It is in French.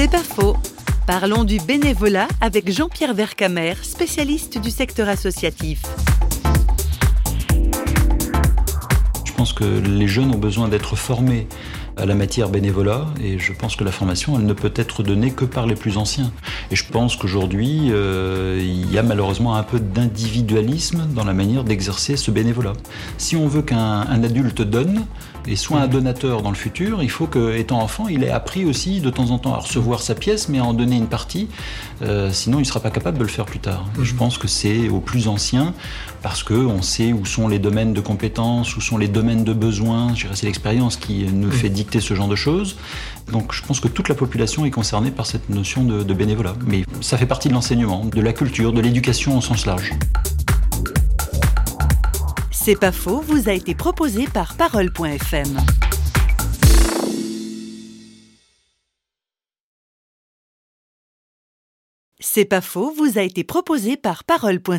C'est pas faux. Parlons du bénévolat avec Jean-Pierre Vercamer, spécialiste du secteur associatif. Je pense que les jeunes ont besoin d'être formés à la matière bénévolat et je pense que la formation elle ne peut être donnée que par les plus anciens. Et je pense qu'aujourd'hui euh, il y a malheureusement un peu d'individualisme dans la manière d'exercer ce bénévolat. Si on veut qu'un adulte donne et soit un donateur dans le futur, il faut que, étant enfant, il ait appris aussi de temps en temps à recevoir sa pièce, mais à en donner une partie. Euh, sinon, il ne sera pas capable de le faire plus tard. Et je pense que c'est aux plus anciens, parce qu'on sait où sont les domaines de compétences, où sont les domaines de besoins. C'est l'expérience qui nous fait dicter ce genre de choses. Donc je pense que toute la population est concernée par cette notion de, de bénévolat. Mais ça fait partie de l'enseignement, de la culture, de l'éducation au sens large. C'est pas faux, vous a été proposé par Parole.fm. C'est pas faux, vous a été proposé par Parole.fm.